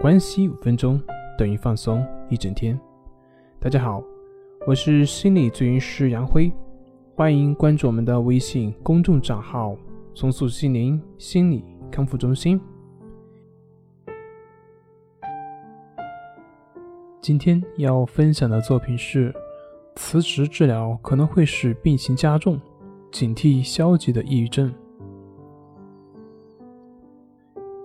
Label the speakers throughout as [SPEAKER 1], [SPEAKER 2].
[SPEAKER 1] 关系五分钟等于放松一整天。大家好，我是心理咨询师杨辉，欢迎关注我们的微信公众账号“松塑心灵心理康复中心”。今天要分享的作品是：辞职治疗可能会使病情加重，警惕消极的抑郁症。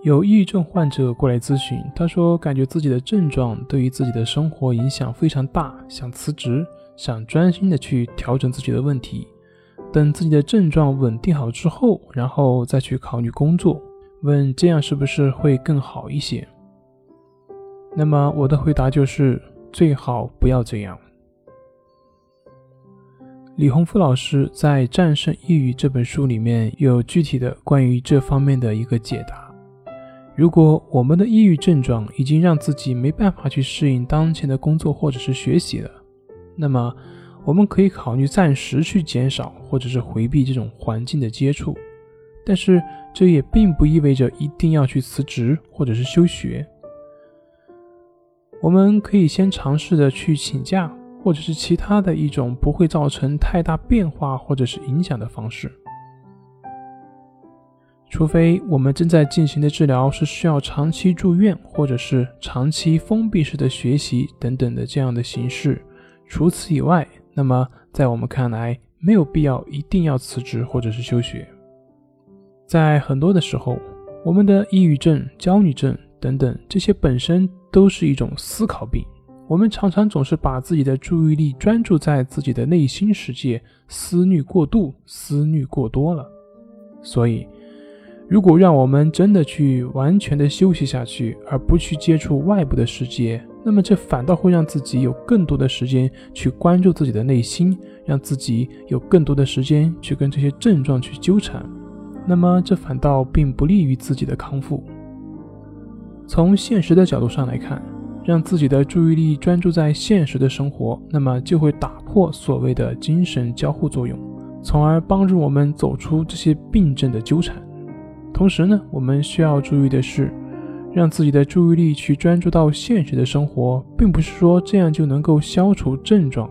[SPEAKER 1] 有抑郁症患者过来咨询，他说感觉自己的症状对于自己的生活影响非常大，想辞职，想专心的去调整自己的问题，等自己的症状稳定好之后，然后再去考虑工作。问这样是不是会更好一些？那么我的回答就是最好不要这样。李洪福老师在《战胜抑郁》这本书里面有具体的关于这方面的一个解答。如果我们的抑郁症状已经让自己没办法去适应当前的工作或者是学习了，那么我们可以考虑暂时去减少或者是回避这种环境的接触，但是这也并不意味着一定要去辞职或者是休学。我们可以先尝试着去请假，或者是其他的一种不会造成太大变化或者是影响的方式。除非我们正在进行的治疗是需要长期住院，或者是长期封闭式的学习等等的这样的形式，除此以外，那么在我们看来没有必要一定要辞职或者是休学。在很多的时候，我们的抑郁症、焦虑症等等这些本身都是一种思考病，我们常常总是把自己的注意力专注在自己的内心世界，思虑过度，思虑过多了，所以。如果让我们真的去完全的休息下去，而不去接触外部的世界，那么这反倒会让自己有更多的时间去关注自己的内心，让自己有更多的时间去跟这些症状去纠缠，那么这反倒并不利于自己的康复。从现实的角度上来看，让自己的注意力专注在现实的生活，那么就会打破所谓的精神交互作用，从而帮助我们走出这些病症的纠缠。同时呢，我们需要注意的是，让自己的注意力去专注到现实的生活，并不是说这样就能够消除症状。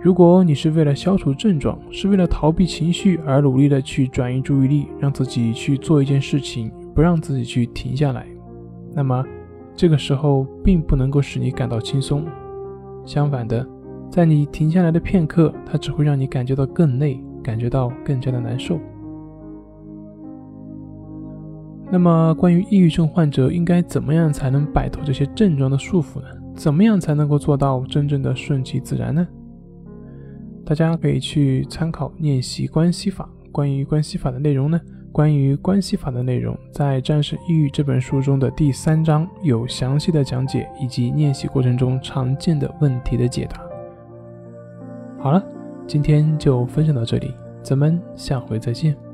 [SPEAKER 1] 如果你是为了消除症状，是为了逃避情绪而努力的去转移注意力，让自己去做一件事情，不让自己去停下来，那么这个时候并不能够使你感到轻松。相反的，在你停下来的片刻，它只会让你感觉到更累，感觉到更加的难受。那么，关于抑郁症患者应该怎么样才能摆脱这些症状的束缚呢？怎么样才能够做到真正的顺其自然呢？大家可以去参考练习关系法。关于关系法的内容呢？关于关系法的内容，在《战胜抑郁》这本书中的第三章有详细的讲解，以及练习过程中常见的问题的解答。好了，今天就分享到这里，咱们下回再见。